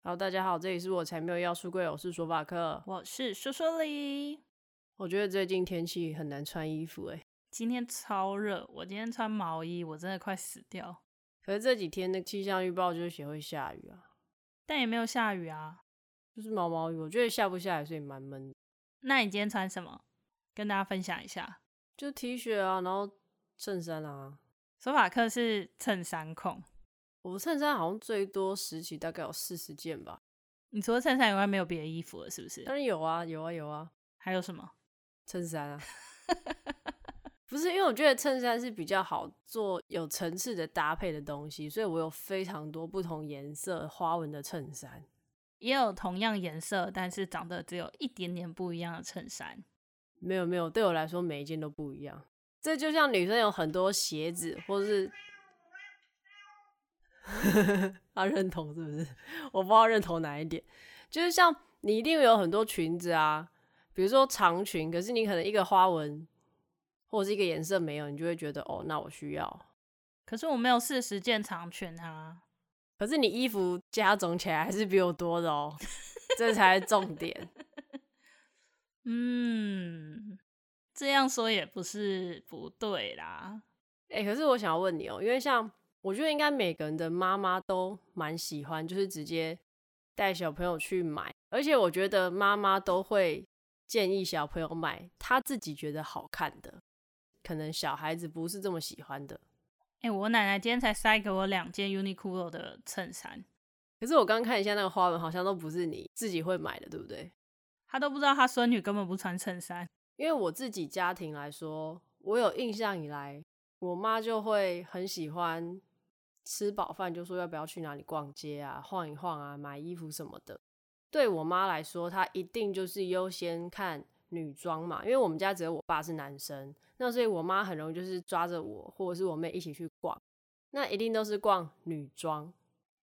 好，大家好，这里是我才没有要出柜，我是说法克，我是说说里。我觉得最近天气很难穿衣服，哎，今天超热，我今天穿毛衣，我真的快死掉。可是这几天的气象预报就是写会下雨啊，但也没有下雨啊，就是毛毛雨。我觉得下不下来，所以蛮闷。那你今天穿什么？跟大家分享一下。就 T 恤啊，然后衬衫啊。说法克是衬衫控。我衬衫好像最多十期大概有四十件吧。你除了衬衫以外没有别的衣服了，是不是？当然有啊，有啊，有啊。还有什么？衬衫啊。不是，因为我觉得衬衫是比较好做有层次的搭配的东西，所以我有非常多不同颜色花纹的衬衫。也有同样颜色，但是长得只有一点点不一样的衬衫。没有没有，对我来说每一件都不一样。这就像女生有很多鞋子，或是。他认同是不是？我不知道认同哪一点。就是像你一定有很多裙子啊，比如说长裙，可是你可能一个花纹或者是一个颜色没有，你就会觉得哦，那我需要。可是我没有四十件长裙啊。可是你衣服加总起来还是比我多的哦，这才是重点。嗯，这样说也不是不对啦。哎、欸，可是我想要问你哦，因为像。我觉得应该每个人的妈妈都蛮喜欢，就是直接带小朋友去买，而且我觉得妈妈都会建议小朋友买他自己觉得好看的，可能小孩子不是这么喜欢的。哎、欸，我奶奶今天才塞给我两件 Uniqlo 的衬衫，可是我刚看一下那个花纹，好像都不是你自己会买的，对不对？他都不知道他孙女根本不穿衬衫，因为我自己家庭来说，我有印象以来，我妈就会很喜欢。吃饱饭就说要不要去哪里逛街啊，晃一晃啊，买衣服什么的。对我妈来说，她一定就是优先看女装嘛，因为我们家只有我爸是男生，那所以我妈很容易就是抓着我或者是我妹一起去逛，那一定都是逛女装。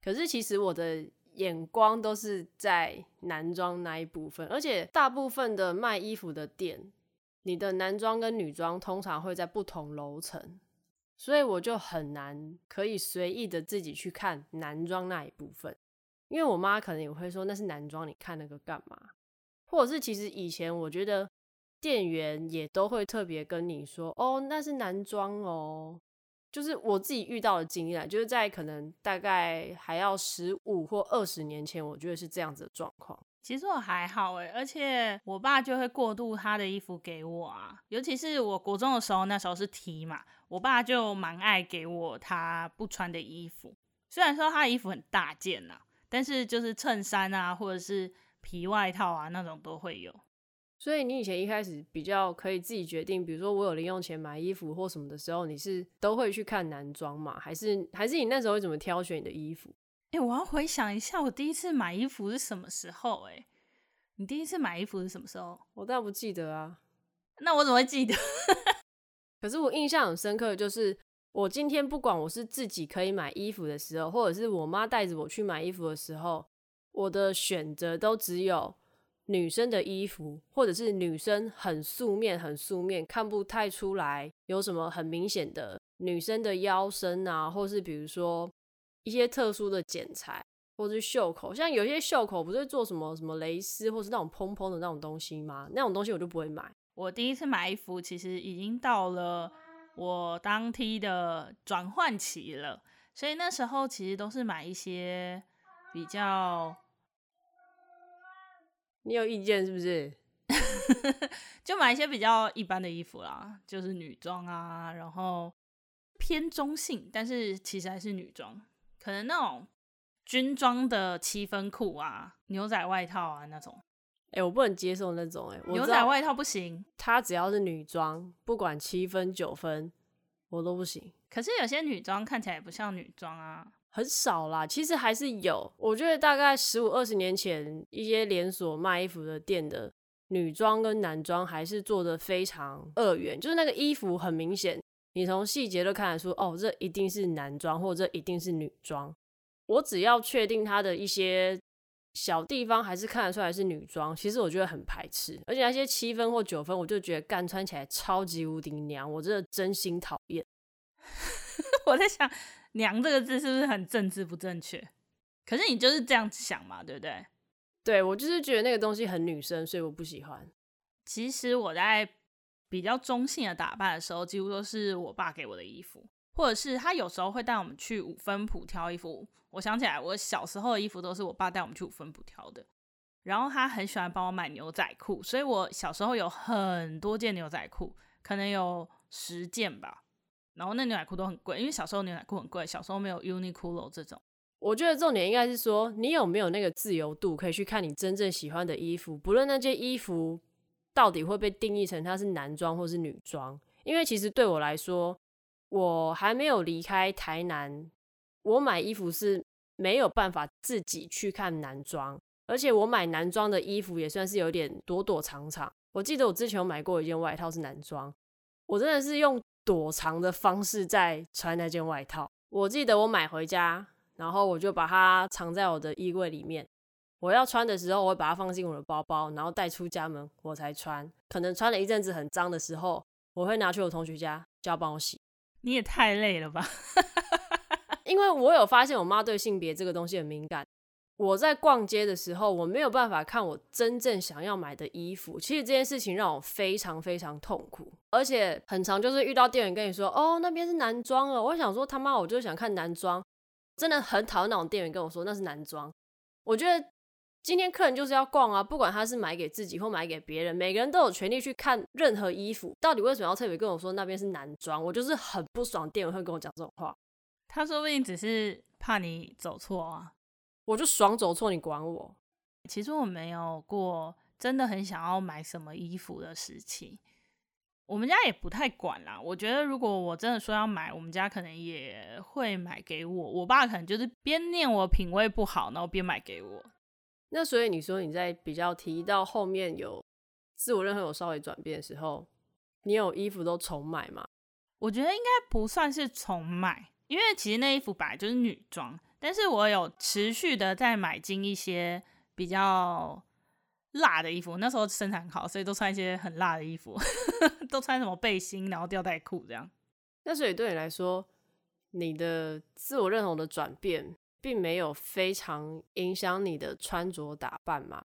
可是其实我的眼光都是在男装那一部分，而且大部分的卖衣服的店，你的男装跟女装通常会在不同楼层。所以我就很难可以随意的自己去看男装那一部分，因为我妈可能也会说那是男装，你看那个干嘛？或者是其实以前我觉得店员也都会特别跟你说，哦，那是男装哦。就是我自己遇到的经验，就是在可能大概还要十五或二十年前，我觉得是这样子的状况。其实我还好诶，而且我爸就会过渡他的衣服给我啊，尤其是我国中的时候，那时候是 T 嘛，我爸就蛮爱给我他不穿的衣服。虽然说他的衣服很大件呐，但是就是衬衫啊，或者是皮外套啊那种都会有。所以你以前一开始比较可以自己决定，比如说我有零用钱买衣服或什么的时候，你是都会去看男装吗？还是还是你那时候会怎么挑选你的衣服？哎、欸，我要回想一下，我第一次买衣服是什么时候？哎，你第一次买衣服是什么时候？我倒不记得啊。那我怎么会记得？可是我印象很深刻，就是我今天不管我是自己可以买衣服的时候，或者是我妈带着我去买衣服的时候，我的选择都只有女生的衣服，或者是女生很素面、很素面，看不太出来有什么很明显的女生的腰身啊，或是比如说。一些特殊的剪裁，或是袖口，像有些袖口不是做什么什么蕾丝，或是那种蓬蓬的那种东西吗？那种东西我就不会买。我第一次买衣服，其实已经到了我当 T 的转换期了，所以那时候其实都是买一些比较……你有意见是不是？就买一些比较一般的衣服啦，就是女装啊，然后偏中性，但是其实还是女装。可能那种军装的七分裤啊，牛仔外套啊那种，哎、欸，我不能接受那种、欸，哎，牛仔外套不行。它只要是女装，不管七分九分，我都不行。可是有些女装看起来也不像女装啊，很少啦。其实还是有，我觉得大概十五二十年前，一些连锁卖衣服的店的女装跟男装还是做的非常二元，就是那个衣服很明显。你从细节都看得出，哦，这一定是男装，或者这一定是女装。我只要确定它的一些小地方还是看得出来是女装，其实我觉得很排斥。而且那些七分或九分，我就觉得干穿起来超级无敌娘，我真的真心讨厌。我在想“娘”这个字是不是很政治不正确？可是你就是这样想嘛，对不对？对，我就是觉得那个东西很女生，所以我不喜欢。其实我在比较中性的打扮的时候，几乎都是我爸给我的衣服，或者是他有时候会带我们去五分埔挑衣服。我想起来，我小时候的衣服都是我爸带我们去五分埔挑的。然后他很喜欢帮我买牛仔裤，所以我小时候有很多件牛仔裤，可能有十件吧。然后那牛仔裤都很贵，因为小时候牛仔裤很贵，小时候没有 Uniqlo 这种。我觉得重点应该是说，你有没有那个自由度，可以去看你真正喜欢的衣服，不论那件衣服到底会被定义成它是男装或是女装。因为其实对我来说，我还没有离开台南，我买衣服是没有办法自己去看男装，而且我买男装的衣服也算是有点躲躲藏藏。我记得我之前有买过一件外套是男装，我真的是用躲藏的方式在穿那件外套。我记得我买回家。然后我就把它藏在我的衣柜里面。我要穿的时候，我会把它放进我的包包，然后带出家门我才穿。可能穿了一阵子很脏的时候，我会拿去我同学家叫他帮我洗。你也太累了吧？因为我有发现我妈对性别这个东西很敏感。我在逛街的时候，我没有办法看我真正想要买的衣服。其实这件事情让我非常非常痛苦，而且很常就是遇到店员跟你说：“哦，那边是男装哦。”我想说他妈，我就想看男装。真的很讨厌那种店员跟我说那是男装。我觉得今天客人就是要逛啊，不管他是买给自己或买给别人，每个人都有权利去看任何衣服。到底为什么要特别跟我说那边是男装？我就是很不爽店员会跟我讲这种话。他说不定只是怕你走错啊，我就爽走错，你管我？其实我没有过真的很想要买什么衣服的时期。我们家也不太管啦。我觉得如果我真的说要买，我们家可能也会买给我。我爸可能就是边念我品味不好，然后边买给我。那所以你说你在比较提到后面有自我认同有稍微转变的时候，你有衣服都重买吗？我觉得应该不算是重买，因为其实那衣服本来就是女装，但是我有持续的在买进一些比较。辣的衣服，那时候身材很好，所以都穿一些很辣的衣服，都穿什么背心，然后吊带裤这样。那所以对你来说，你的自我认同的转变，并没有非常影响你的穿着打扮吗？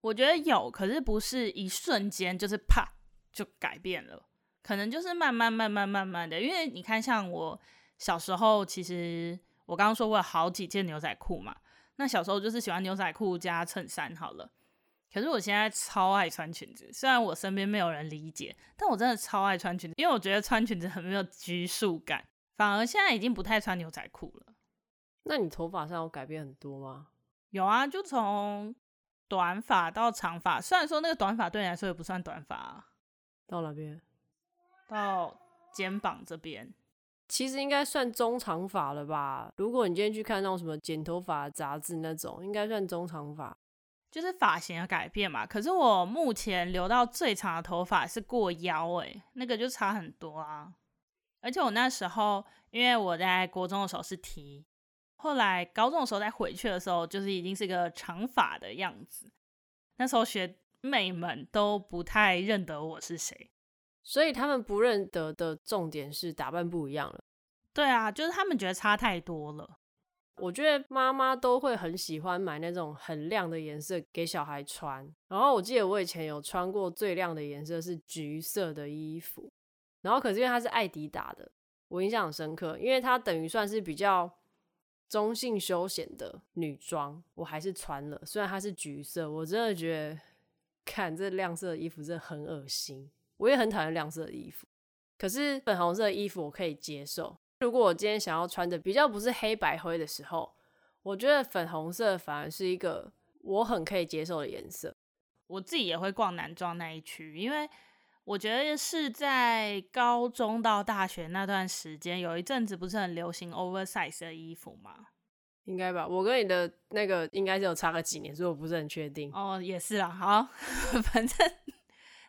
我觉得有，可是不是一瞬间，就是啪就改变了，可能就是慢慢、慢慢、慢慢的。因为你看，像我小时候，其实我刚刚说过有好几件牛仔裤嘛，那小时候就是喜欢牛仔裤加衬衫好了。可是我现在超爱穿裙子，虽然我身边没有人理解，但我真的超爱穿裙子，因为我觉得穿裙子很没有拘束感。反而现在已经不太穿牛仔裤了。那你头发上有改变很多吗？有啊，就从短发到长发。虽然说那个短发对你来说也不算短发啊。到哪边？到肩膀这边。其实应该算中长发了吧？如果你今天去看那种什么剪头发杂志那种，应该算中长发。就是发型的改变嘛，可是我目前留到最长的头发是过腰，诶，那个就差很多啊。而且我那时候，因为我在国中的时候是 T，后来高中的时候再回去的时候，就是已经是个长发的样子。那时候学妹们都不太认得我是谁，所以他们不认得的重点是打扮不一样了。对啊，就是他们觉得差太多了。我觉得妈妈都会很喜欢买那种很亮的颜色给小孩穿。然后我记得我以前有穿过最亮的颜色是橘色的衣服，然后可是因为它是艾迪达的，我印象很深刻，因为它等于算是比较中性休闲的女装，我还是穿了。虽然它是橘色，我真的觉得看这亮色的衣服真的很恶心。我也很讨厌亮色的衣服，可是粉红色的衣服我可以接受。如果我今天想要穿的比较不是黑白灰的时候，我觉得粉红色反而是一个我很可以接受的颜色。我自己也会逛男装那一区，因为我觉得是在高中到大学那段时间，有一阵子不是很流行 oversize 的衣服吗？应该吧，我跟你的那个应该是有差个几年，所以我不是很确定。哦，也是啦，好，反正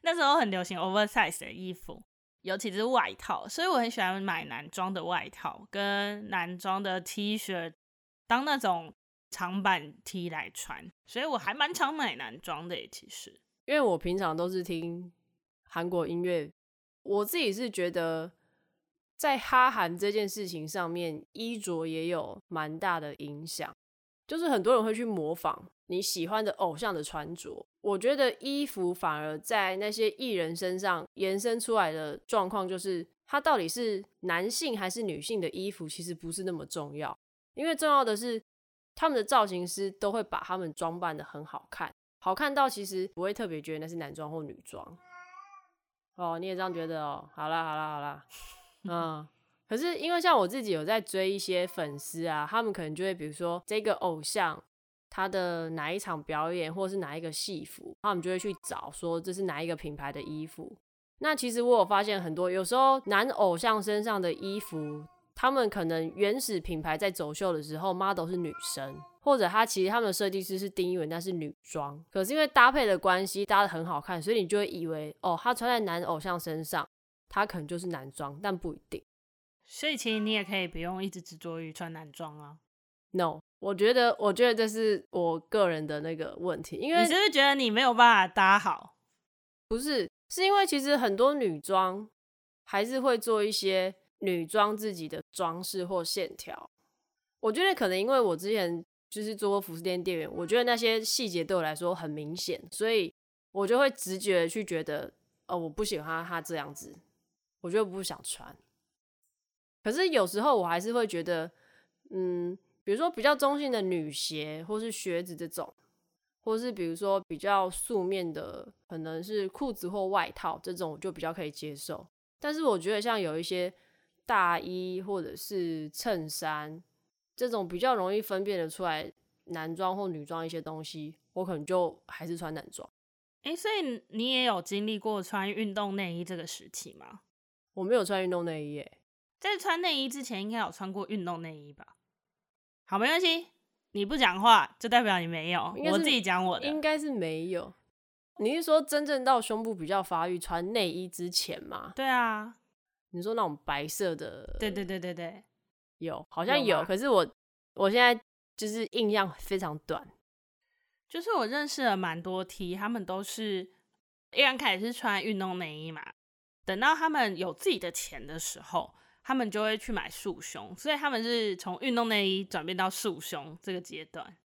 那时候很流行 oversize 的衣服。尤其是外套，所以我很喜欢买男装的外套跟男装的 T 恤，当那种长版 T 来穿。所以我还蛮常买男装的耶，其实。因为我平常都是听韩国音乐，我自己是觉得在哈韩这件事情上面，衣着也有蛮大的影响。就是很多人会去模仿你喜欢的偶像的穿着。我觉得衣服反而在那些艺人身上延伸出来的状况，就是他到底是男性还是女性的衣服，其实不是那么重要，因为重要的是他们的造型师都会把他们装扮得很好看，好看到其实不会特别觉得那是男装或女装。哦，你也这样觉得哦？好啦，好啦，好啦，嗯。可是因为像我自己有在追一些粉丝啊，他们可能就会比如说这个偶像他的哪一场表演或是哪一个戏服，他们就会去找说这是哪一个品牌的衣服。那其实我有发现很多，有时候男偶像身上的衣服，他们可能原始品牌在走秀的时候 model 是女生，或者他其实他们的设计师是丁一文，但是女装，可是因为搭配的关系搭的很好看，所以你就会以为哦，他穿在男偶像身上，他可能就是男装，但不一定。所以其实你也可以不用一直执着于穿男装啊。No，我觉得，我觉得这是我个人的那个问题，因为你是不是觉得你没有办法搭好？不是，是因为其实很多女装还是会做一些女装自己的装饰或线条。我觉得可能因为我之前就是做过服饰店店员，我觉得那些细节对我来说很明显，所以我就会直觉去觉得，哦，我不喜欢她这样子，我就不想穿。可是有时候我还是会觉得，嗯，比如说比较中性的女鞋或是靴子这种，或是比如说比较素面的，可能是裤子或外套这种，我就比较可以接受。但是我觉得像有一些大衣或者是衬衫这种比较容易分辨得出来男装或女装一些东西，我可能就还是穿男装。诶，所以你也有经历过穿运动内衣这个时期吗？我没有穿运动内衣耶。在穿内衣之前，应该有穿过运动内衣吧？好，没关系，你不讲话就代表你没有。我自己讲我的，应该是没有。你是说真正到胸部比较发育穿内衣之前吗？对啊，你说那种白色的？对对对对对，有，好像有。有可是我我现在就是印象非常短，就是我认识了蛮多 T，他们都是一刚开始是穿运动内衣嘛，等到他们有自己的钱的时候。他们就会去买束胸，所以他们是从运动内衣转变到束胸这个阶段。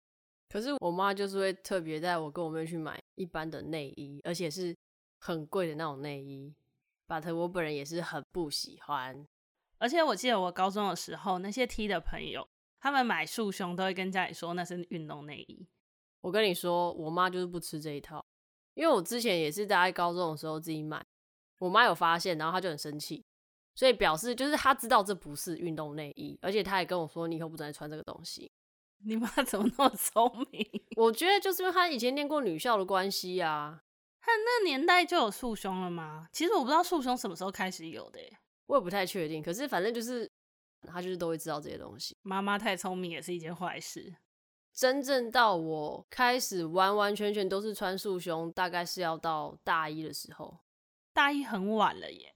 可是我妈就是会特别带我跟我妹去买一般的内衣，而且是很贵的那种内衣。But 我本人也是很不喜欢。而且我记得我高中的时候，那些 T 的朋友，他们买束胸都会跟家里说那是运动内衣。我跟你说，我妈就是不吃这一套，因为我之前也是在高中的时候自己买，我妈有发现，然后她就很生气。所以表示就是她知道这不是运动内衣，而且她也跟我说，你以后不准再穿这个东西。你妈怎么那么聪明？我觉得就是因为她以前念过女校的关系啊。他那年代就有束胸了吗？其实我不知道束胸什么时候开始有的，我也不太确定。可是反正就是他就是都会知道这些东西。妈妈太聪明也是一件坏事。真正到我开始完完全全都是穿束胸，大概是要到大一的时候。大一很晚了耶。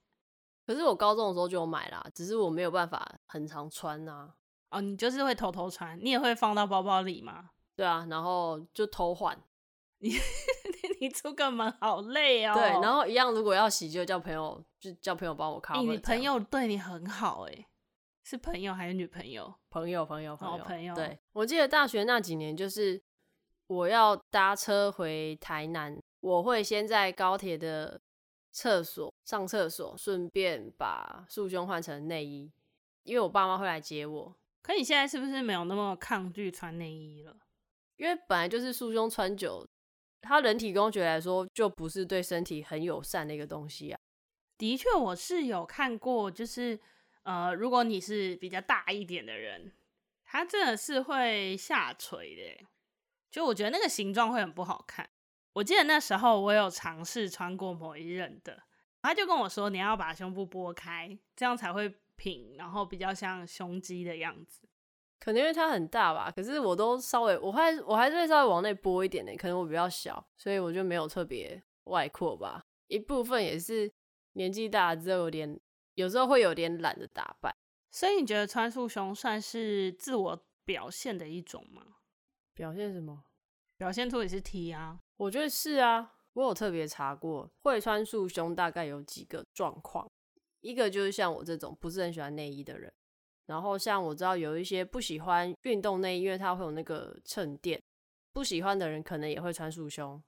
可是我高中的时候就有买啦，只是我没有办法很常穿呐、啊。哦，你就是会偷偷穿，你也会放到包包里吗？对啊，然后就偷换。你你出个门好累哦。对，然后一样，如果要洗，就叫朋友，就叫朋友帮我扛。你朋友对你很好哎，是朋友还是女朋友？朋友，朋友，朋友，哦、朋友。对，我记得大学那几年，就是我要搭车回台南，我会先在高铁的。厕所上厕所，顺便把束胸换成内衣，因为我爸妈会来接我。可你现在是不是没有那么抗拒穿内衣了？因为本来就是束胸穿久，它人体工学来说就不是对身体很友善的一个东西啊。的确，我是有看过，就是呃，如果你是比较大一点的人，它真的是会下垂的，就我觉得那个形状会很不好看。我记得那时候我有尝试穿过某一任的，他就跟我说，你要把胸部拨开，这样才会平，然后比较像胸肌的样子。可能因为它很大吧，可是我都稍微，我还我还是会稍微往内拨一点的，可能我比较小，所以我就没有特别外扩吧。一部分也是年纪大了之后有点，有时候会有点懒得打扮。所以你觉得穿束胸算是自我表现的一种吗？表现什么？表现出你是 T 啊。我觉得是啊，我有特别查过，会穿束胸大概有几个状况。一个就是像我这种不是很喜欢内衣的人，然后像我知道有一些不喜欢运动内衣，因为它会有那个衬垫，不喜欢的人可能也会穿束胸。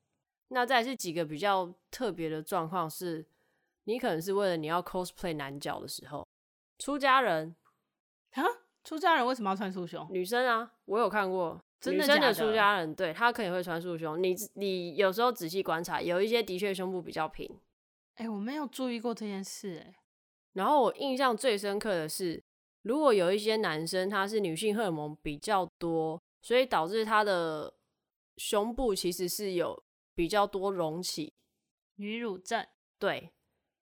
那再是几个比较特别的状况是，你可能是为了你要 cosplay 男角的时候，出家人啊，出家人为什么要穿束胸？女生啊，我有看过，真的真的？女生的出家人，对，他可能会穿束胸。你你有时候仔细观察，有一些的确胸部比较平。哎、欸，我没有注意过这件事，哎。然后我印象最深刻的是，如果有一些男生他是女性荷尔蒙比较多，所以导致他的胸部其实是有。比较多隆起，女乳症，对，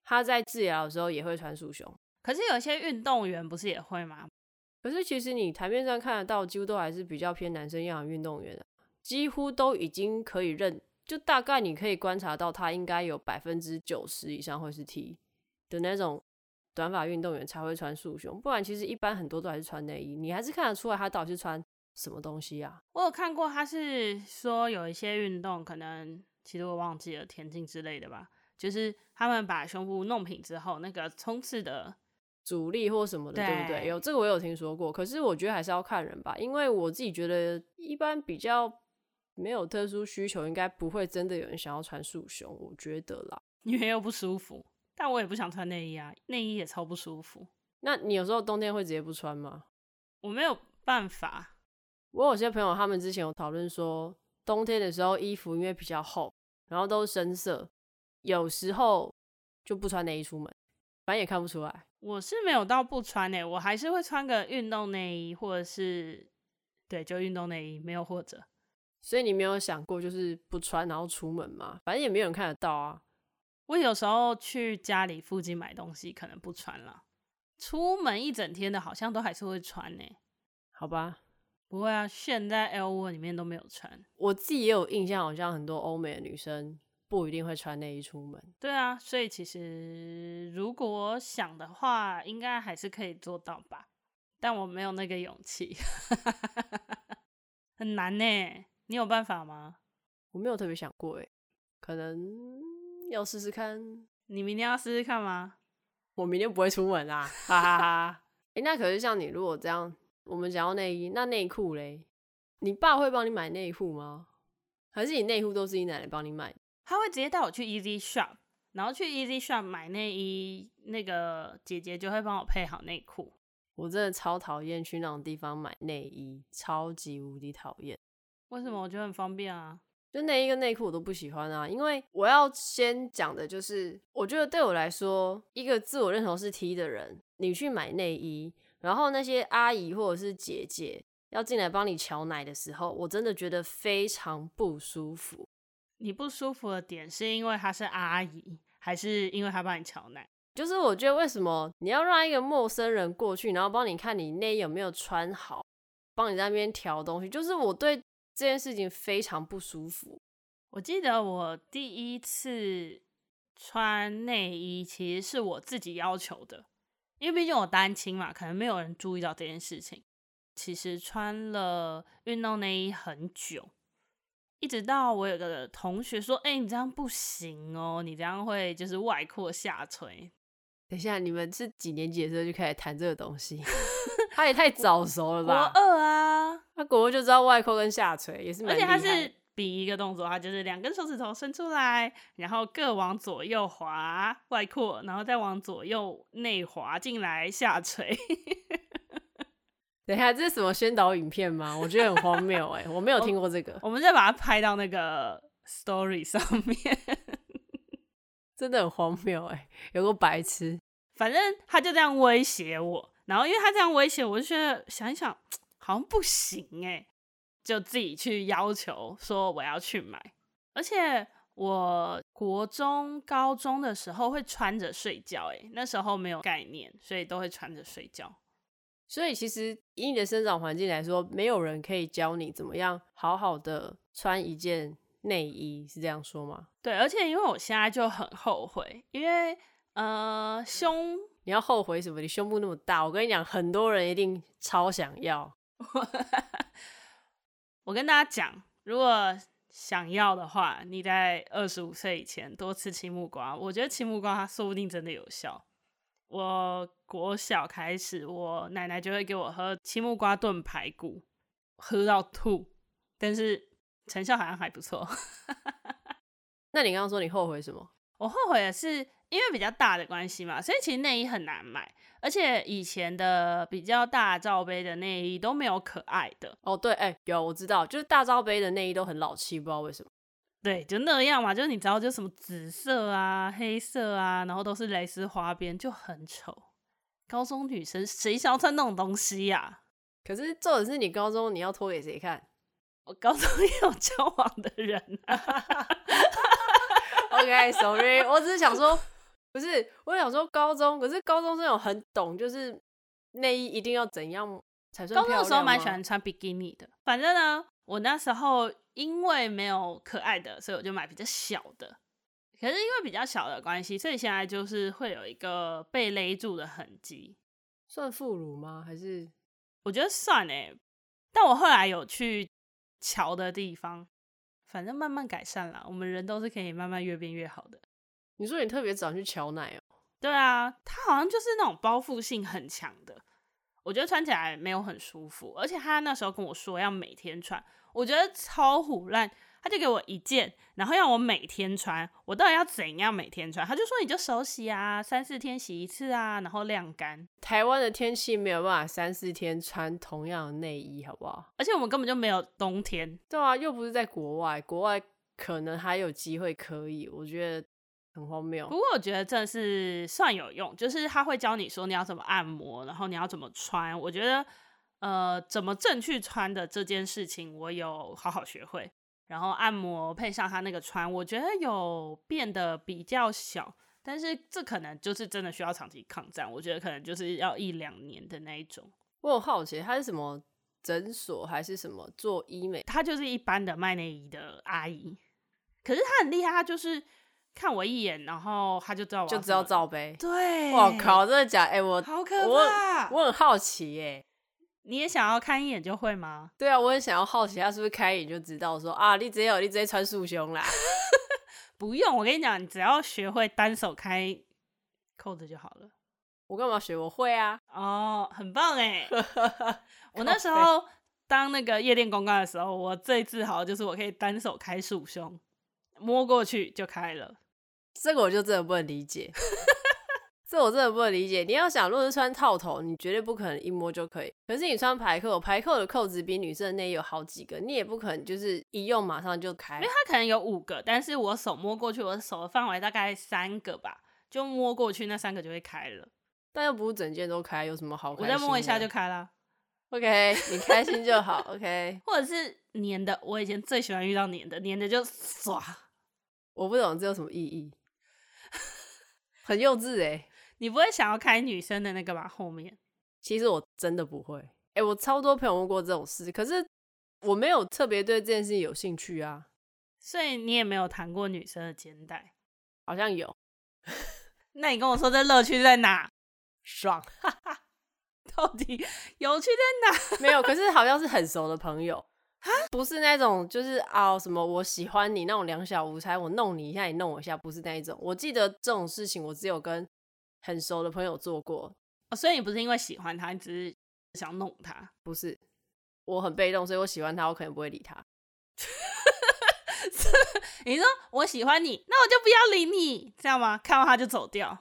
他在治疗的时候也会穿束胸。可是有些运动员不是也会吗？可是其实你台面上看得到，几乎都还是比较偏男生样的运动员，几乎都已经可以认，就大概你可以观察到，他应该有百分之九十以上会是 T 的那种短发运动员才会穿束胸，不然其实一般很多都还是穿内衣，你还是看得出来他到底是穿。什么东西啊？我有看过，他是说有一些运动，可能其实我忘记了，田径之类的吧。就是他们把胸部弄平之后，那个冲刺的阻力或什么的，对，对不对？有这个我有听说过，可是我觉得还是要看人吧，因为我自己觉得一般比较没有特殊需求，应该不会真的有人想要穿束胸，我觉得啦，因为又不舒服。但我也不想穿内衣啊，内衣也超不舒服。那你有时候冬天会直接不穿吗？我没有办法。我有些朋友，他们之前有讨论说，冬天的时候衣服因为比较厚，然后都是深色，有时候就不穿内衣出门，反正也看不出来。我是没有到不穿诶，我还是会穿个运动内衣，或者是对，就运动内衣，没有或者。所以你没有想过就是不穿然后出门吗？反正也没有人看得到啊。我有时候去家里附近买东西，可能不穿了。出门一整天的，好像都还是会穿呢。好吧。不会啊，现在 L V 里面都没有穿。我自己也有印象，好像很多欧美的女生不一定会穿内衣出门。对啊，所以其实如果想的话，应该还是可以做到吧。但我没有那个勇气，很难呢。你有办法吗？我没有特别想过，诶，可能要试试看。你明天要试试看吗？我明天不会出门啊，哈哈哈。诶，那可是像你如果这样。我们想要内衣，那内裤嘞？你爸会帮你买内裤吗？还是你内裤都是你奶奶帮你买？他会直接带我去 Easy Shop，然后去 Easy Shop 买内衣，那个姐姐就会帮我配好内裤。我真的超讨厌去那种地方买内衣，超级无敌讨厌。为什么？我觉得很方便啊。就内衣跟内裤我都不喜欢啊，因为我要先讲的就是，我觉得对我来说，一个自我认同是 T 的人，你去买内衣。然后那些阿姨或者是姐姐要进来帮你瞧奶的时候，我真的觉得非常不舒服。你不舒服的点是因为她是阿姨，还是因为她帮你瞧奶？就是我觉得为什么你要让一个陌生人过去，然后帮你看你内衣有没有穿好，帮你在那边调东西，就是我对这件事情非常不舒服。我记得我第一次穿内衣，其实是我自己要求的。因为毕竟我单亲嘛，可能没有人注意到这件事情。其实穿了运动内衣很久，一直到我有个同学说：“哎、欸，你这样不行哦，你这样会就是外扩下垂。”等一下，你们是几年级的时候就开始谈这个东西？他也太早熟了吧？我二啊，他果果就知道外扩跟下垂，也是蛮厉害。而且他是。比一个动作，它就是两根手指头伸出来，然后各往左右滑外扩，然后再往左右内滑进来下垂。等一下，这是什么宣导影片吗？我觉得很荒谬哎，我没有听过这个。我，我们再把它拍到那个 story 上面，真的很荒谬哎，有个白痴。反正他就这样威胁我，然后因为他这样威胁，我就觉得想一想，好像不行哎。就自己去要求说我要去买，而且我国中、高中的时候会穿着睡觉，诶，那时候没有概念，所以都会穿着睡觉。所以其实以你的生长环境来说，没有人可以教你怎么样好好的穿一件内衣，是这样说吗？对，而且因为我现在就很后悔，因为呃胸，你要后悔什么？你胸部那么大，我跟你讲，很多人一定超想要。我跟大家讲，如果想要的话，你在二十五岁以前多吃青木瓜。我觉得青木瓜它说不定真的有效，我国小开始，我奶奶就会给我喝青木瓜炖排骨，喝到吐，但是成效好像还不错。那你刚刚说你后悔什么？我后悔的是因为比较大的关系嘛，所以其实内衣很难买，而且以前的比较大罩杯的内衣都没有可爱的。哦，对，哎、欸，有我知道，就是大罩杯的内衣都很老气，不知道为什么。对，就那样嘛，就是你知道，就什么紫色啊、黑色啊，然后都是蕾丝花边，就很丑。高中女生谁想要穿那种东西呀、啊？可是重点是你高中你要脱给谁看？我高中也有交往的人、啊。OK，sorry，、我只是想说，不是，我想说高中，可是高中这种很懂，就是内衣一定要怎样才算。高中的时候蛮喜欢穿比基尼的，反正呢，我那时候。因为没有可爱的，所以我就买比较小的。可是因为比较小的关系，所以现在就是会有一个被勒住的痕迹。算副乳吗？还是？我觉得算欸。但我后来有去瞧的地方，反正慢慢改善了。我们人都是可以慢慢越变越好的。你说你特别早去乔奶哦？对啊，它好像就是那种包覆性很强的，我觉得穿起来没有很舒服。而且他那时候跟我说要每天穿。我觉得超唬烂，他就给我一件，然后要我每天穿。我到底要怎样每天穿？他就说你就手洗啊，三四天洗一次啊，然后晾干。台湾的天气没有办法三四天穿同样的内衣，好不好？而且我们根本就没有冬天。对啊，又不是在国外，国外可能还有机会可以。我觉得很荒谬。不过我觉得这是算有用，就是他会教你说你要怎么按摩，然后你要怎么穿。我觉得。呃，怎么正确穿的这件事情，我有好好学会。然后按摩配上他那个穿，我觉得有变得比较小，但是这可能就是真的需要长期抗战。我觉得可能就是要一两年的那一种。我很好奇，他是什么诊所还是什么做医美？他就是一般的卖内衣的阿姨。可是他很厉害，他就是看我一眼，然后他就知道我就知道罩杯。对，我靠，真的假的？哎、欸，我好可怕，我，我很好奇耶。你也想要看一眼就会吗？对啊，我也想要好奇他是不是开一眼就知道说啊，你直接有你直接穿束胸啦。不用，我跟你讲，你只要学会单手开扣子就好了。我干嘛学？我会啊。哦，很棒哎！我那时候当那个夜店公关的时候，我最自豪的就是我可以单手开束胸，摸过去就开了。这个我就真的不能理解。这我真的不能理解。你要想，如果是穿套头，你绝对不可能一摸就可以。可是你穿排扣，排扣的扣子比女生的内衣有好几个，你也不可能就是一用马上就开。因为它可能有五个，但是我手摸过去，我手的范围大概三个吧，就摸过去那三个就会开了。但又不是整件都开，有什么好？我再摸一下就开了。OK，你开心就好。OK，或者是粘的，我以前最喜欢遇到粘的，粘的就唰。我不懂这有什么意义，很幼稚哎、欸。你不会想要开女生的那个吧？后面其实我真的不会。哎、欸，我超多朋友问过这种事，可是我没有特别对这件事情有兴趣啊。所以你也没有谈过女生的肩带？好像有。那你跟我说这乐趣在哪？爽，哈哈。到底有趣在哪？没有，可是好像是很熟的朋友，不是那种就是啊什么我喜欢你那种两小无猜，我弄你一下，你弄我一下，不是那一种。我记得这种事情，我只有跟。很熟的朋友做过，哦，所以你不是因为喜欢他，你只是想弄他，不是？我很被动，所以我喜欢他，我可能不会理他。你说我喜欢你，那我就不要理你，这样吗？看到他就走掉。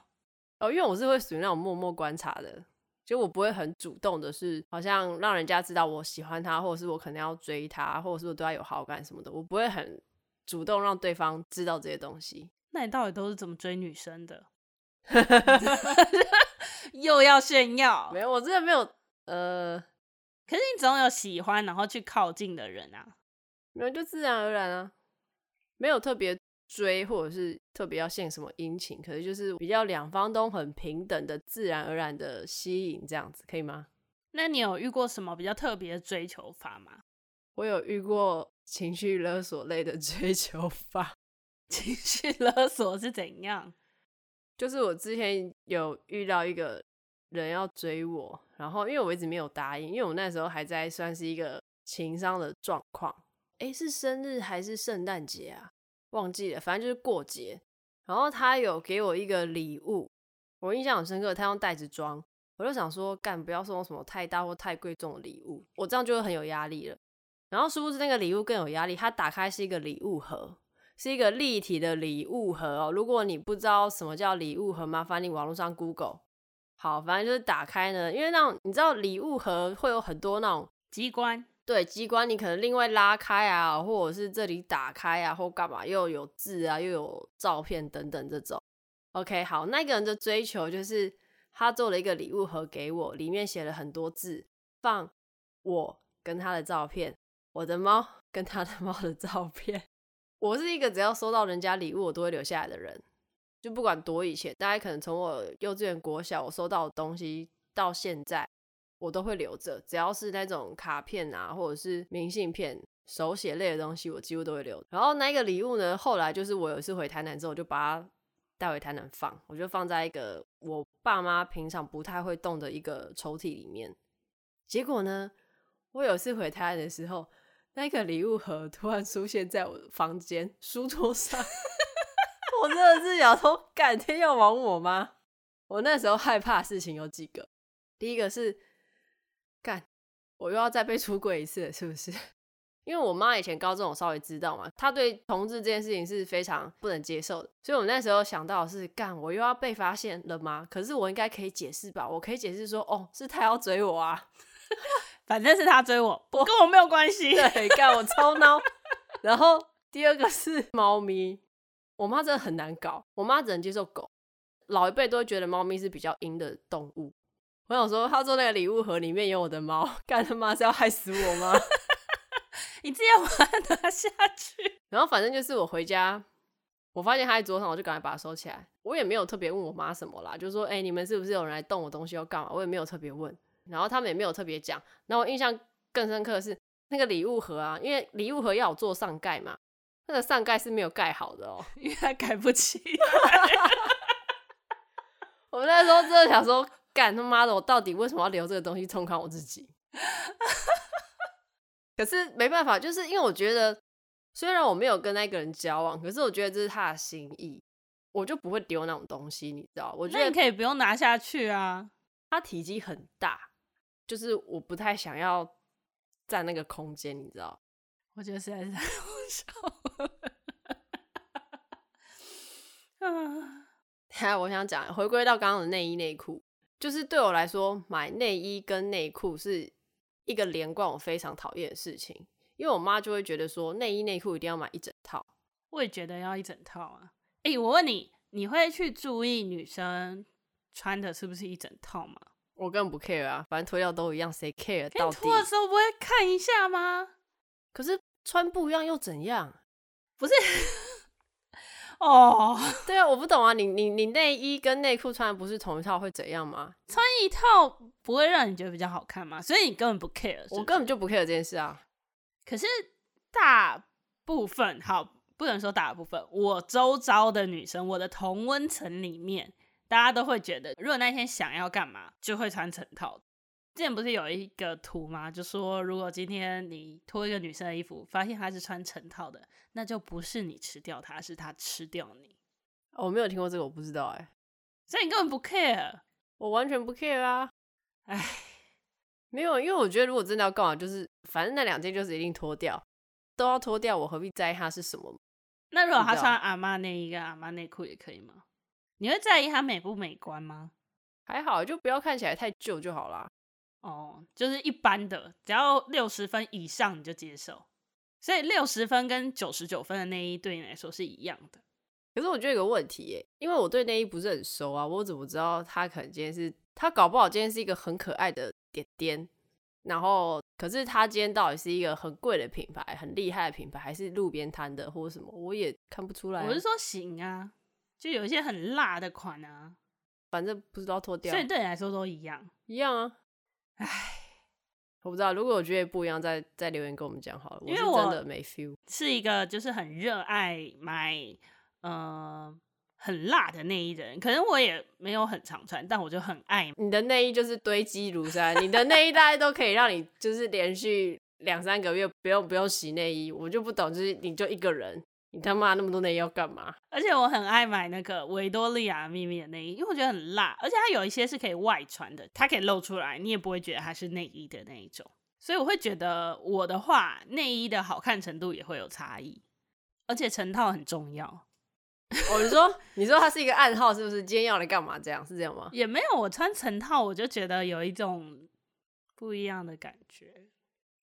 哦，因为我是会属于那种默默观察的，就我不会很主动的，是好像让人家知道我喜欢他，或者是我可能要追他，或者是我对他有好感什么的，我不会很主动让对方知道这些东西。那你到底都是怎么追女生的？又要炫耀？没有，我真的没有。呃，可是你总有喜欢然后去靠近的人啊，没有，就自然而然啊，没有特别追或者是特别要献什么殷勤，可是就是比较两方都很平等的自然而然的吸引，这样子可以吗？那你有遇过什么比较特别的追求法吗？我有遇过情绪勒索类的 追求法。情绪勒索是怎样？就是我之前有遇到一个人要追我，然后因为我一直没有答应，因为我那时候还在算是一个情商的状况。诶，是生日还是圣诞节啊？忘记了，反正就是过节。然后他有给我一个礼物，我印象很深刻，他用袋子装，我就想说，干不要送什么太大或太贵重的礼物，我这样就会很有压力了。然后殊不知那个礼物更有压力，它打开是一个礼物盒，是一个立体的礼物盒哦。如果你不知道什么叫礼物盒，麻烦你网络上 Google。好，反正就是打开呢，因为那种你知道礼物盒会有很多那种机关，对，机关你可能另外拉开啊，或者是这里打开啊，或干嘛，又有字啊，又有照片等等这种。OK，好，那个人的追求就是他做了一个礼物盒给我，里面写了很多字，放我跟他的照片。我的猫 跟他的猫的照片，我是一个只要收到人家礼物我都会留下来的人，就不管多以前，大家可能从我幼稚园、国小我收到的东西到现在，我都会留着。只要是那种卡片啊，或者是明信片、手写类的东西，我几乎都会留。然后那个礼物呢，后来就是我有一次回台南之后，我就把它带回台南放，我就放在一个我爸妈平常不太会动的一个抽屉里面。结果呢，我有一次回台南的时候。那个礼物盒突然出现在我的房间书桌上，我真的是想说，改天要亡我吗？我那时候害怕的事情有几个，第一个是，干，我又要再被出轨一次了，是不是？因为我妈以前高中我稍微知道嘛，她对同志这件事情是非常不能接受的，所以我那时候想到的是，干，我又要被发现了吗？可是我应该可以解释吧？我可以解释说，哦，是他要追我啊。反正是他追我，我跟我没有关系。对，干我超孬。然后第二个是猫咪，我妈真的很难搞。我妈只能接受狗，老一辈都会觉得猫咪是比较阴的动物。我想说，他做那个礼物盒里面有我的猫，干他妈是要害死我吗？你直接把它拿下去。然后反正就是我回家，我发现它在桌上，我就赶快把它收起来。我也没有特别问我妈什么啦，就说：“哎、欸，你们是不是有人来动我东西要干嘛？”我也没有特别问。然后他们也没有特别讲。然后我印象更深刻的是那个礼物盒啊，因为礼物盒要我做上盖嘛，那个上盖是没有盖好的哦，因为它盖不起。我那时候真的想说，干他妈的，我到底为什么要留这个东西冲康我自己？可是没办法，就是因为我觉得，虽然我没有跟那个人交往，可是我觉得这是他的心意，我就不会丢那种东西，你知道？我觉得你可以不用拿下去啊。它体积很大，就是我不太想要占那个空间，你知道？我觉得实在是太好笑了。嗯，下我想讲，回归到刚刚的内衣内裤，就是对我来说，买内衣跟内裤是一个连贯我非常讨厌的事情，因为我妈就会觉得说，内衣内裤一定要买一整套。我也觉得要一整套啊。哎、欸，我问你，你会去注意女生？穿的是不是一整套吗？我根本不 care 啊，反正脱掉都一样，谁 care 到底？脱的时候不会看一下吗？可是穿不一样又怎样？不是 哦，对啊，我不懂啊，你你你内衣跟内裤穿的不是同一套会怎样吗？穿一套不会让你觉得比较好看吗？所以你根本不 care，是不是？我根本就不 care 这件事啊。可是大部分，好，不能说大部分，我周遭的女生，我的同温层里面。大家都会觉得，如果那天想要干嘛，就会穿成套。之前不是有一个图吗？就说如果今天你脱一个女生的衣服，发现她是穿成套的，那就不是你吃掉她，是她吃掉你。哦，我没有听过这个，我不知道哎。所以你根本不 care，我完全不 care 啊。哎，没有，因为我觉得如果真的要干嘛，就是反正那两件就是一定脱掉，都要脱掉，我何必在意它是什么？那如果她穿阿妈内衣跟阿妈内裤也可以吗？你会在意它美不美观吗？还好，就不要看起来太旧就好啦。哦，就是一般的，只要六十分以上你就接受。所以六十分跟九十九分的内衣对你来说是一样的。可是我觉得有个问题耶，因为我对内衣不是很熟啊，我怎么知道他可能今天是他搞不好今天是一个很可爱的点点，然后可是他今天到底是一个很贵的品牌、很厉害的品牌，还是路边摊的或者什么，我也看不出来啊。我是说行啊。就有一些很辣的款啊，反正不知道脱掉，所以对你来说都一样，一样啊。唉，我不知道，如果我觉得不一样，再再留言跟我们讲好了。因为我真的没 feel，是一个就是很热爱买呃很辣的内衣的人，可能我也没有很常穿，但我就很爱。你的内衣就是堆积如山，你的内衣大概都可以让你就是连续两三个月不用不用洗内衣，我就不懂，就是你就一个人。你他妈那么多内衣要干嘛？而且我很爱买那个维多利亚秘密的内衣，因为我觉得很辣，而且它有一些是可以外穿的，它可以露出来，你也不会觉得它是内衣的那一种。所以我会觉得我的话，内衣的好看程度也会有差异，而且成套很重要。我就说，你说它是一个暗号，是不是？今天要来干嘛？这样是这样吗？也没有，我穿成套，我就觉得有一种不一样的感觉。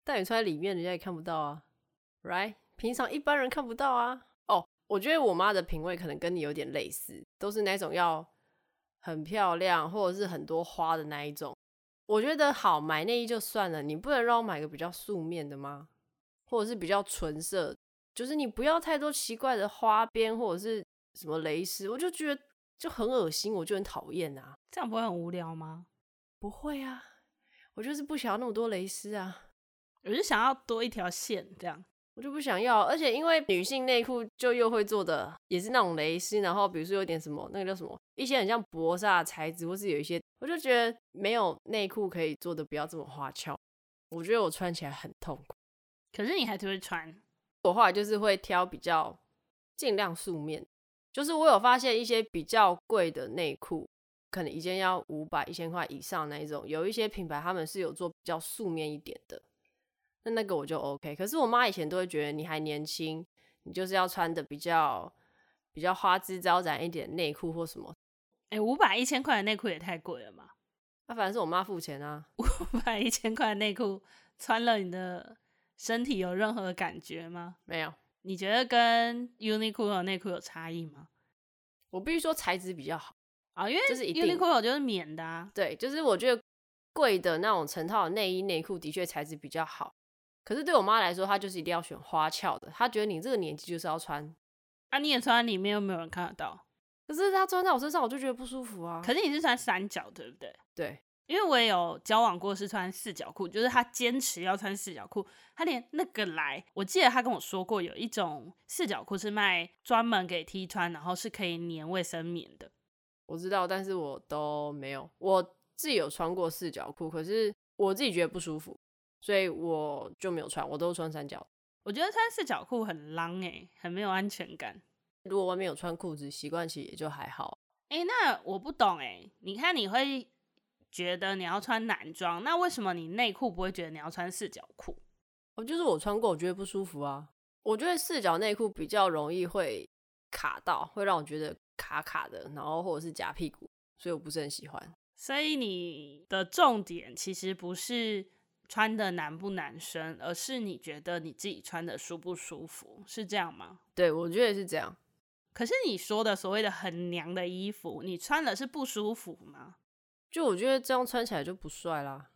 但你穿在里面，人家也看不到啊，right？平常一般人看不到啊。哦、oh，我觉得我妈的品味可能跟你有点类似，都是那种要很漂亮或者是很多花的那一种。我觉得好，买内衣就算了，你不能让我买个比较素面的吗？或者是比较纯色，就是你不要太多奇怪的花边或者是什么蕾丝，我就觉得就很恶心，我就很讨厌啊。这样不会很无聊吗？不会啊，我就是不想要那么多蕾丝啊。我就想要多一条线，这样我就不想要。而且因为女性内裤就又会做的也是那种蕾丝，然后比如说有点什么那个叫什么，一些很像薄纱的材质，或是有一些，我就觉得没有内裤可以做的不要这么花俏。我觉得我穿起来很痛苦。可是你还是会穿。我后来就是会挑比较尽量素面，就是我有发现一些比较贵的内裤，可能一件要五百、一千块以上那一种，有一些品牌他们是有做比较素面一点的。那那个我就 OK，可是我妈以前都会觉得你还年轻，你就是要穿的比较比较花枝招展一点内裤或什么。哎、欸，五百一千块的内裤也太贵了嘛！那、啊、反正是我妈付钱啊。五百一千块的内裤穿了，你的身体有任何感觉吗？没有。你觉得跟 Uniqlo 内裤有差异吗？我必须说材质比较好啊，因为就是 Uniqlo 就是棉的啊。对，就是我觉得贵的那种成套的内衣内裤的确材质比较好。可是对我妈来说，她就是一定要选花俏的。她觉得你这个年纪就是要穿，啊，你也穿在里面又没有人看得到。可是她穿在我身上，我就觉得不舒服啊。可是你是穿三角，对不对？对，因为我也有交往过是穿四角裤，就是她坚持要穿四角裤，她连那个来，我记得她跟我说过，有一种四角裤是卖专门给 T 穿，然后是可以粘卫生棉的。我知道，但是我都没有，我自己有穿过四角裤，可是我自己觉得不舒服。所以我就没有穿，我都穿三角。我觉得穿四角裤很浪哎、欸，很没有安全感。如果外面有穿裤子，习惯起也就还好。哎、欸，那我不懂哎、欸，你看你会觉得你要穿男装，那为什么你内裤不会觉得你要穿四角裤？我就是我穿过，我觉得不舒服啊。我觉得四角内裤比较容易会卡到，会让我觉得卡卡的，然后或者是夹屁股，所以我不是很喜欢。所以你的重点其实不是。穿的男不男生，而是你觉得你自己穿的舒不舒服，是这样吗？对，我觉得是这样。可是你说的所谓的很娘的衣服，你穿了是不舒服吗？就我觉得这样穿起来就不帅啦。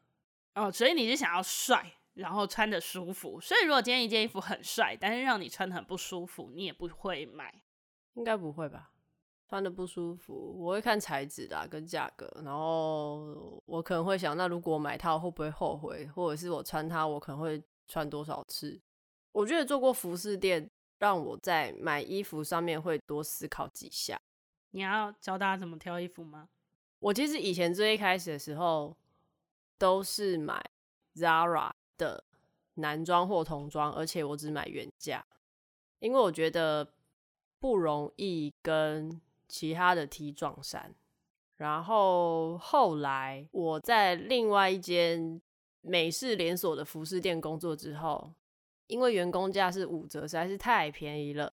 哦，所以你是想要帅，然后穿的舒服。所以如果今天一件衣服很帅，但是让你穿的很不舒服，你也不会买。应该不会吧？穿的不舒服，我会看材质啦，跟价格，然后我可能会想，那如果我买它会不会后悔，或者是我穿它，我可能会穿多少次？我觉得做过服饰店，让我在买衣服上面会多思考几下。你要教大家怎么挑衣服吗？我其实以前最一开始的时候，都是买 Zara 的男装或童装，而且我只买原价，因为我觉得不容易跟。其他的 T 撞衫，然后后来我在另外一间美式连锁的服饰店工作之后，因为员工价是五折，实在是太便宜了，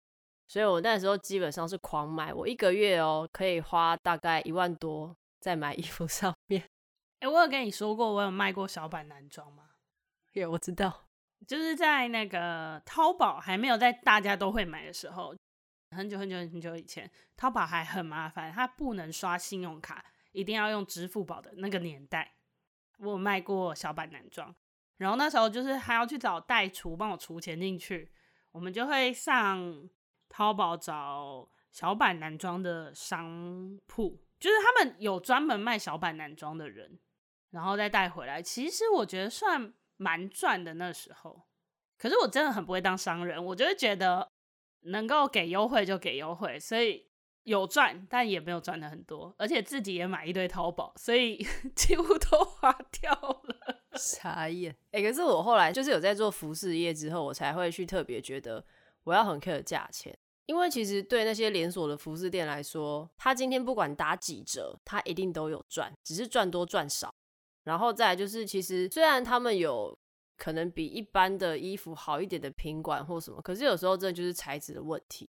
所以我那时候基本上是狂买，我一个月哦可以花大概一万多在买衣服上面。哎，我有跟你说过我有卖过小版男装吗？有，我知道，就是在那个淘宝还没有在大家都会买的时候。很久很久很久以前，淘宝还很麻烦，它不能刷信用卡，一定要用支付宝的那个年代。我有卖过小版男装，然后那时候就是还要去找代厨帮我储钱进去，我们就会上淘宝找小版男装的商铺，就是他们有专门卖小版男装的人，然后再带回来。其实我觉得算蛮赚的那时候，可是我真的很不会当商人，我就会觉得。能够给优惠就给优惠，所以有赚，但也没有赚的很多，而且自己也买一堆淘宝，所以 几乎都花掉了。傻眼！哎、可是我后来就是有在做服饰业之后，我才会去特别觉得我要很 care 价钱，因为其实对那些连锁的服饰店来说，他今天不管打几折，他一定都有赚，只是赚多赚少。然后再来就是，其实虽然他们有可能比一般的衣服好一点的品管或什么，可是有时候真的就是材质的问题。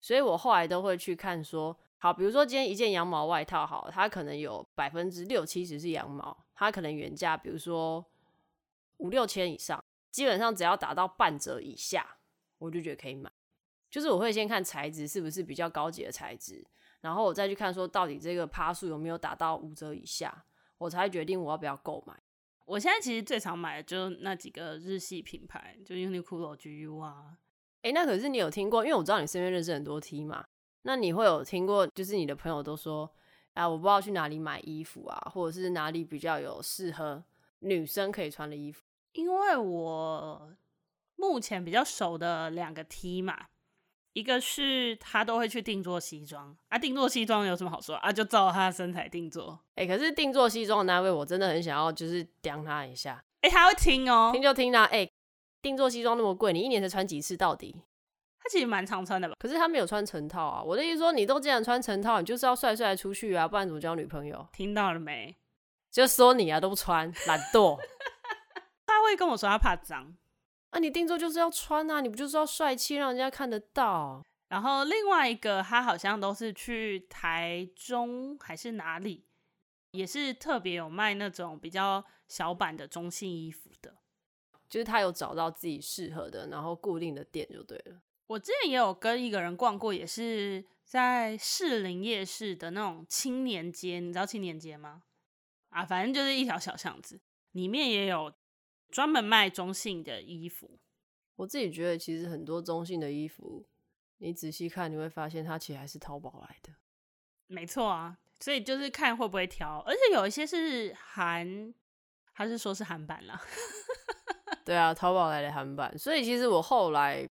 所以我后来都会去看说，好，比如说今天一件羊毛外套，好，它可能有百分之六七十是羊毛，它可能原价比如说五六千以上，基本上只要打到半折以下，我就觉得可以买。就是我会先看材质是不是比较高级的材质，然后我再去看说到底这个趴数有没有打到五折以下，我才决定我要不要购买。我现在其实最常买的就是那几个日系品牌，就 Uniqlo、GU 啊。哎、欸，那可是你有听过？因为我知道你身边认识很多 T 嘛，那你会有听过？就是你的朋友都说，啊，我不知道去哪里买衣服啊，或者是哪里比较有适合女生可以穿的衣服。因为我目前比较熟的两个 T 嘛。一个是他都会去定做西装啊，定做西装有什么好说啊？就照他的身材定做。哎、欸，可是定做西装的那位，我真的很想要，就是刁他一下。哎、欸，他会听哦，听就听啦。哎、欸，定做西装那么贵，你一年才穿几次？到底？他其实蛮常穿的吧？可是他没有穿成套啊。我的意思说，你都既然穿成套，你就是要帅帅出去啊，不然怎么交女朋友？听到了没？就说你啊，都不穿，懒惰。他会跟我说他怕脏。啊，你定做就是要穿啊，你不就是要帅气，让人家看得到。然后另外一个，他好像都是去台中还是哪里，也是特别有卖那种比较小版的中性衣服的，就是他有找到自己适合的，然后固定的店就对了。我之前也有跟一个人逛过，也是在士林夜市的那种青年街，你知道青年街吗？啊，反正就是一条小巷子，里面也有。专门卖中性的衣服，我自己觉得其实很多中性的衣服，你仔细看你会发现它其实还是淘宝来的。没错啊，所以就是看会不会挑，而且有一些是韩，还是说是韩版啦。对啊，淘宝来的韩版。所以其实我后来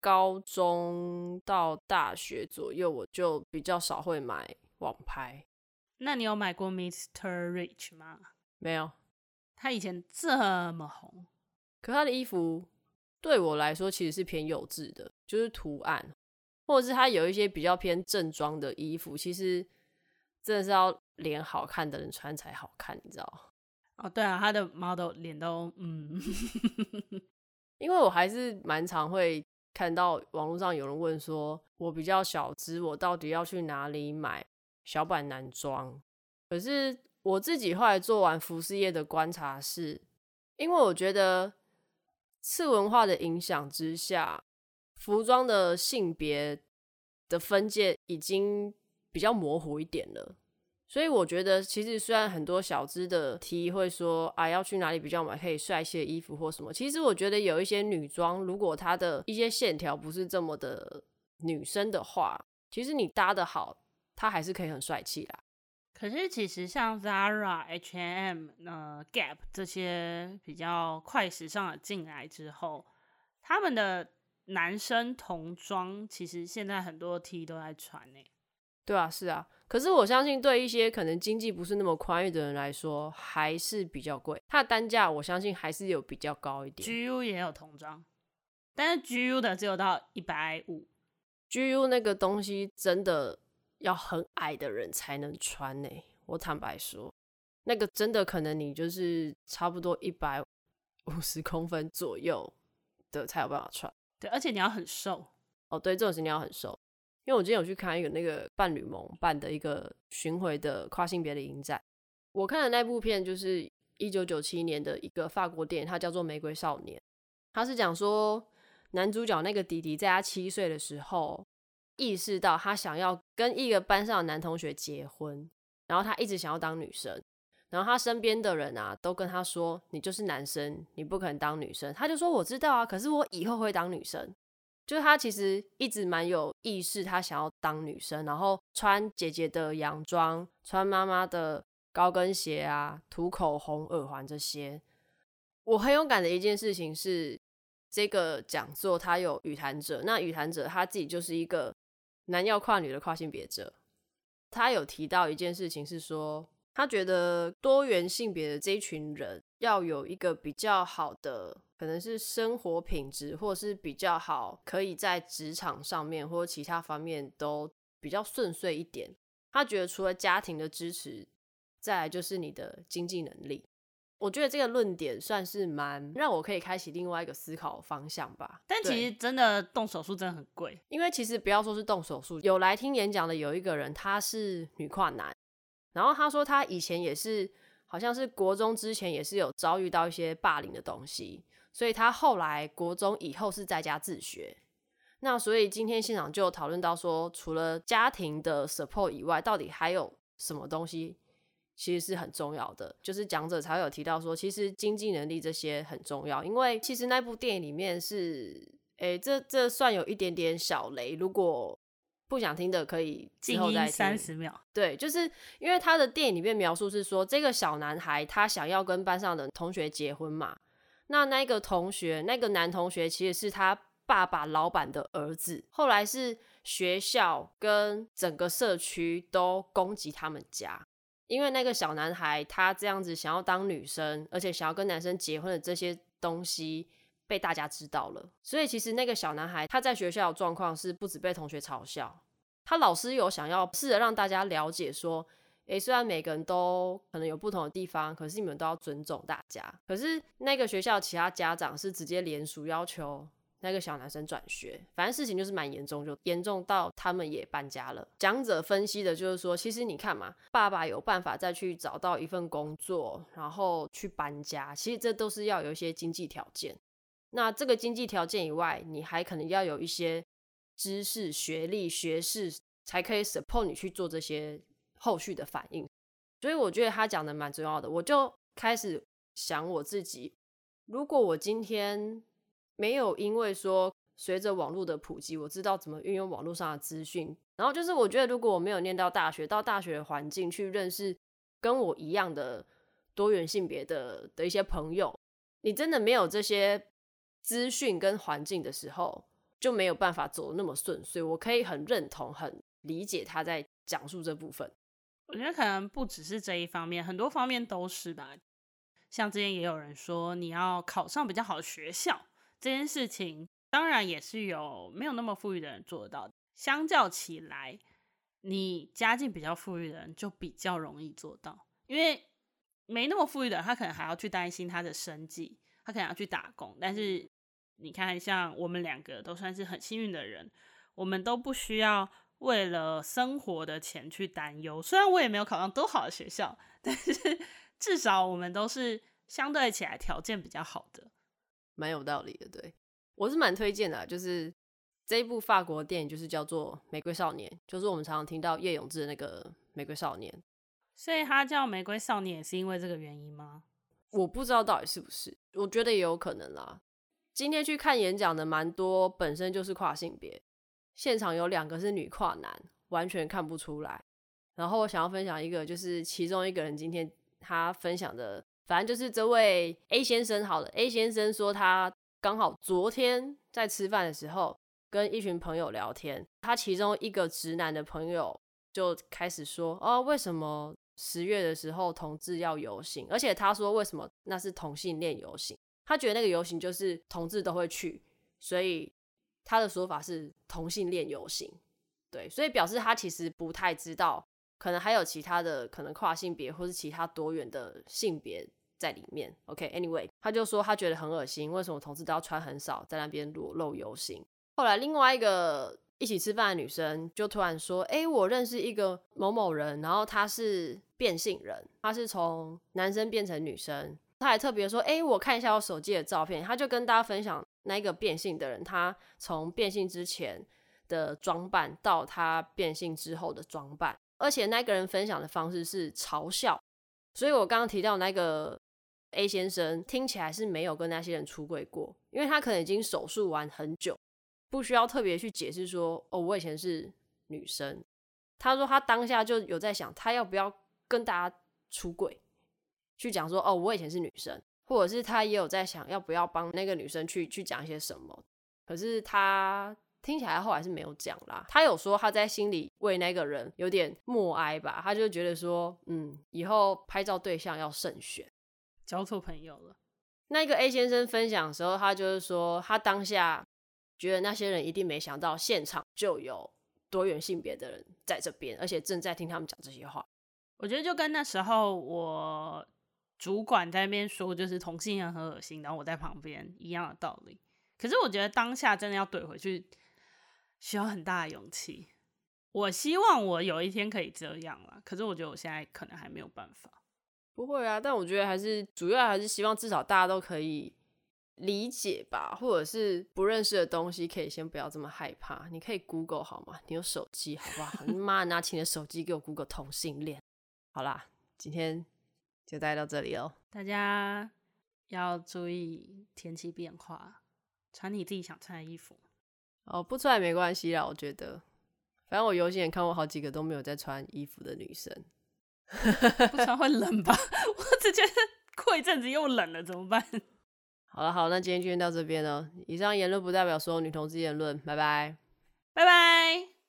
高中到大学左右，我就比较少会买网拍。那你有买过 Mr. Rich 吗？没有。他以前这么红，可他的衣服对我来说其实是偏幼稚的，就是图案，或者是他有一些比较偏正装的衣服，其实真的是要脸好看的人穿才好看，你知道？哦，对啊，他的 model 脸都嗯，因为我还是蛮常会看到网络上有人问说，我比较小资，我到底要去哪里买小版男装？可是。我自己后来做完服饰业的观察是，因为我觉得次文化的影响之下，服装的性别的分界已经比较模糊一点了。所以我觉得，其实虽然很多小资的提议会说啊，要去哪里比较买可以帅气的衣服或什么，其实我觉得有一些女装，如果它的一些线条不是这么的女生的话，其实你搭得好，它还是可以很帅气啦。可是其实像 Zara、H&M、呃 Gap 这些比较快时尚的进来之后，他们的男生童装其实现在很多 T 都在穿呢。对啊，是啊。可是我相信对一些可能经济不是那么宽裕的人来说，还是比较贵。它的单价我相信还是有比较高一点。GU 也有童装，但是 GU 的只有到一百五。GU 那个东西真的。要很矮的人才能穿呢、欸。我坦白说，那个真的可能你就是差不多一百五十公分左右的才有办法穿。对，而且你要很瘦哦。对，这种是你要很瘦。因为我今天有去看一个那个伴侣盟办的一个巡回的跨性别的影展，我看的那部片就是一九九七年的一个法国电影，它叫做《玫瑰少年》。它是讲说男主角那个弟弟在他七岁的时候。意识到他想要跟一个班上的男同学结婚，然后他一直想要当女生，然后他身边的人啊都跟他说：“你就是男生，你不可能当女生。”他就说：“我知道啊，可是我以后会当女生。”就是他其实一直蛮有意识，他想要当女生，然后穿姐姐的洋装，穿妈妈的高跟鞋啊，涂口红、耳环这些。我很有感的一件事情是，这个讲座他有与谈者，那与谈者他自己就是一个。男要跨女的跨性别者，他有提到一件事情，是说他觉得多元性别的这一群人要有一个比较好的，可能是生活品质，或是比较好，可以在职场上面或其他方面都比较顺遂一点。他觉得除了家庭的支持，再来就是你的经济能力。我觉得这个论点算是蛮让我可以开启另外一个思考方向吧。但其实真的动手术真的很贵，因为其实不要说是动手术，有来听演讲的有一个人，他是女跨男，然后他说他以前也是，好像是国中之前也是有遭遇到一些霸凌的东西，所以他后来国中以后是在家自学。那所以今天现场就讨论到说，除了家庭的 support 以外，到底还有什么东西？其实是很重要的，就是讲者才会有提到说，其实经济能力这些很重要，因为其实那部电影里面是，诶，这这算有一点点小雷，如果不想听的可以之后再听。三十秒。对，就是因为他的电影里面描述是说，这个小男孩他想要跟班上的同学结婚嘛，那那个同学，那个男同学其实是他爸爸老板的儿子，后来是学校跟整个社区都攻击他们家。因为那个小男孩他这样子想要当女生，而且想要跟男生结婚的这些东西被大家知道了，所以其实那个小男孩他在学校的状况是不止被同学嘲笑，他老师有想要试着让大家了解说，诶，虽然每个人都可能有不同的地方，可是你们都要尊重大家。可是那个学校其他家长是直接联署要求。那个小男生转学，反正事情就是蛮严重，就严重到他们也搬家了。讲者分析的就是说，其实你看嘛，爸爸有办法再去找到一份工作，然后去搬家，其实这都是要有一些经济条件。那这个经济条件以外，你还可能要有一些知识、学历、学士，才可以 support 你去做这些后续的反应。所以我觉得他讲的蛮重要的。我就开始想我自己，如果我今天。没有，因为说随着网络的普及，我知道怎么运用网络上的资讯。然后就是，我觉得如果我没有念到大学，到大学的环境去认识跟我一样的多元性别的的一些朋友，你真的没有这些资讯跟环境的时候，就没有办法走得那么顺。所以我可以很认同、很理解他在讲述这部分。我觉得可能不只是这一方面，很多方面都是吧。像之前也有人说，你要考上比较好的学校。这件事情当然也是有没有那么富裕的人做得到。相较起来，你家境比较富裕的人就比较容易做到，因为没那么富裕的人，他可能还要去担心他的生计，他可能要去打工。但是你看，像我们两个都算是很幸运的人，我们都不需要为了生活的钱去担忧。虽然我也没有考上多好的学校，但是至少我们都是相对起来条件比较好的。蛮有道理的，对，我是蛮推荐的啊，就是这一部法国电影，就是叫做《玫瑰少年》，就是我们常常听到叶永志的那个《玫瑰少年》，所以他叫《玫瑰少年》也是因为这个原因吗？我不知道到底是不是，我觉得也有可能啦。今天去看演讲的蛮多，本身就是跨性别，现场有两个是女跨男，完全看不出来。然后我想要分享一个，就是其中一个人今天他分享的。反正就是这位 A 先生，好了，A 先生说他刚好昨天在吃饭的时候跟一群朋友聊天，他其中一个直男的朋友就开始说，哦，为什么十月的时候同志要游行？而且他说为什么那是同性恋游行？他觉得那个游行就是同志都会去，所以他的说法是同性恋游行。对，所以表示他其实不太知道，可能还有其他的可能跨性别或是其他多元的性别。在里面，OK，Anyway，、他就说他觉得很恶心，为什么同志都要穿很少，在那边裸露游行？后来另外一个一起吃饭的女生就突然说：“哎、我认识一个某某人，然后他是变性人，他是从男生变成女生。”他还特别说：“哎、我看一下我手机的照片。”他就跟大家分享那个变性的人，他从变性之前的装扮到他变性之后的装扮，而且那个人分享的方式是嘲笑。所以我刚刚提到那个。A 先生听起来是没有跟那些人出柜过，因为他可能已经手术完很久，不需要特别去解释说，哦，我以前是女生。他说他当下就有在想，他要不要跟大家出柜，去讲说，哦，我以前是女生，或者是他也有在想，要不要帮那个女生去去讲一些什么。可是他听起来后来是没有讲啦。他有说他在心里为那个人有点默哀吧，他就觉得说，嗯，以后拍照对象要慎选。交错朋友了。那个 A 先生分享的时候，他就是说，他当下觉得那些人一定没想到现场就有多元性别的人在这边，而且正在听他们讲这些话。我觉得就跟那时候我主管在那边说，就是同性恋很恶心，然后我在旁边一样的道理。可是我觉得当下真的要怼回去，需要很大的勇气。我希望我有一天可以这样啦，可是我觉得我现在可能还没有办法。不会啊，但我觉得还是主要还是希望至少大家都可以理解吧，或者是不认识的东西可以先不要这么害怕。你可以 Google 好吗？你有手机好不好？你妈拿起你的手机给我 Google 同性恋。好啦，今天就带到这里哦。大家要注意天气变化，穿你自己想穿的衣服。哦，不穿也没关系啦，我觉得。反正我游行也看过好几个都没有在穿衣服的女生。不穿会冷吧？我只觉得过一阵子又冷了，怎么办？好了，好，那今天就先到这边了。以上言论不代表所有女同志言论，拜拜，拜拜。